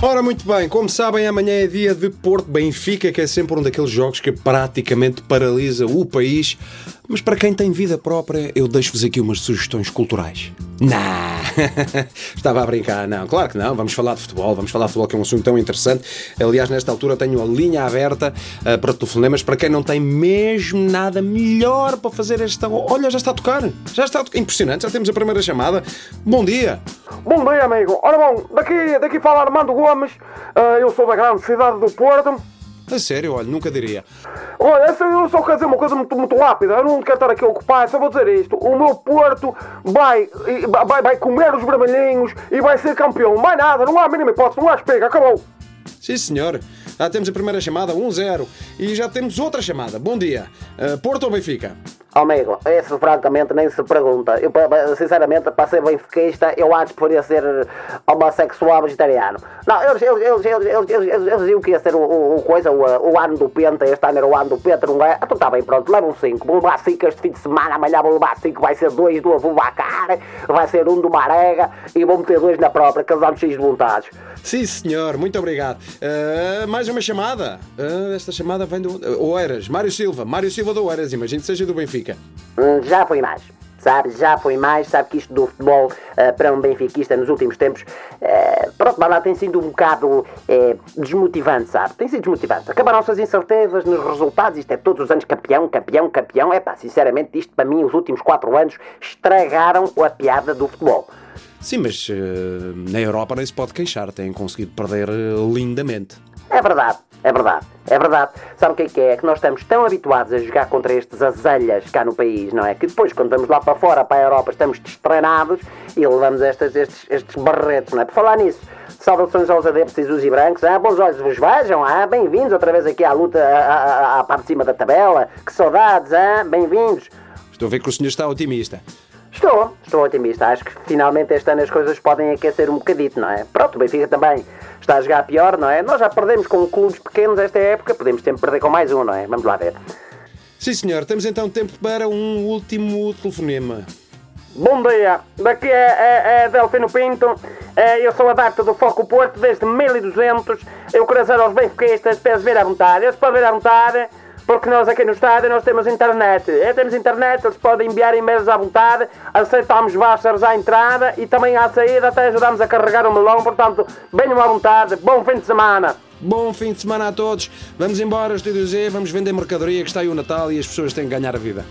Ora, muito bem, como sabem, amanhã é dia de Porto Benfica, que é sempre um daqueles jogos que praticamente paralisa o país. Mas para quem tem vida própria, eu deixo-vos aqui umas sugestões culturais. Não, estava a brincar, não, claro que não. Vamos falar de futebol, vamos falar de futebol, que é um assunto tão interessante. Aliás, nesta altura tenho a linha aberta uh, para telefonemas para quem não tem mesmo nada melhor para fazer esta. Olha, já está a tocar, já está a tocar. Impressionante, já temos a primeira chamada. Bom dia. Bom dia, amigo. Ora bom, daqui, daqui fala Armando Gomes, uh, eu sou da grande cidade do Porto. A sério, olha, nunca diria. Olha, eu só quero dizer uma coisa muito, muito rápida, eu não quero estar aqui a ocupar, só vou dizer isto. O meu Porto vai, vai, vai comer os vermelhinhos e vai ser campeão. Mais nada, não há a mínima hipótese, não há espega, acabou. Sim, senhor. Já temos a primeira chamada, 1-0. E já temos outra chamada. Bom dia. Uh, Porto ou Benfica? Amigo, isso francamente nem se pergunta. Eu, sinceramente, para ser benfiquista, eu acho que poderia ser homossexual vegetariano. Não, eles, eles, eles, eles, eles, eles, eles diziam que ia ser o, o, o coisa, o, o, ano do Penta, este ano era o ano do Penta, não é? Então está bem, pronto, levam 5. Vou levar 5 este fim de semana, amanhã vou levar 5, vai ser 2 do Avubacar, vai ser um do Marega e vou meter 2 na própria, vão cheios de vontades. Sim, senhor, muito obrigado. Uh, mais uma chamada. Uh, esta chamada vem do Oeiras, Mário Silva. Mário Silva do Oeiras, imagino que seja do Benfica. Hum, já foi mais. Sabe, já foi mais, sabe que isto do futebol uh, para um benfiquista nos últimos tempos, uh, pronto, lá tem sido um bocado uh, desmotivante, sabe? Tem sido desmotivante. Acabaram-se as incertezas nos resultados, isto é todos os anos campeão, campeão, campeão. É pá, sinceramente, isto para mim, os últimos quatro anos, estragaram a piada do futebol. Sim, mas uh, na Europa nem se pode queixar, têm conseguido perder uh, lindamente. É verdade, é verdade, é verdade. Sabe o que é que é? É que nós estamos tão habituados a jogar contra estes azelhas cá no país, não é? Que depois, quando vamos lá para fora, para a Europa, estamos destreinados e levamos estes, estes, estes barretos, não é? Por falar nisso, saudações aos adeptos e e brancos, ah, bons olhos vos vejam, ah, bem-vindos outra vez aqui à luta, à, à, à parte de cima da tabela, que saudades, ah, bem-vindos. Estou a ver que o senhor está otimista. Estou, estou otimista. Acho que finalmente este ano as coisas podem aquecer um bocadito, não é? Pronto, o Benfica também está a jogar pior, não é? Nós já perdemos com clubes pequenos esta época, podemos sempre perder com mais um, não é? Vamos lá ver. Sim, senhor. Temos então tempo para um último telefonema. Bom dia, daqui é, é, é Delfino Pinto, é, eu sou adepto do Foco Porto desde 1200, eu quero dizer aos benfiquistas eles vir à vontade, eles podem vir à vontade, porque nós aqui no estádio nós temos internet. É, temos internet, eles podem enviar e-mails à vontade, aceitamos vouchers à entrada e também à saída até ajudamos a carregar o melão, portanto, venham à vontade, bom fim de semana. Bom fim de semana a todos. Vamos embora, Estúdio Z, vamos vender mercadoria que está aí o Natal e as pessoas têm que ganhar a vida.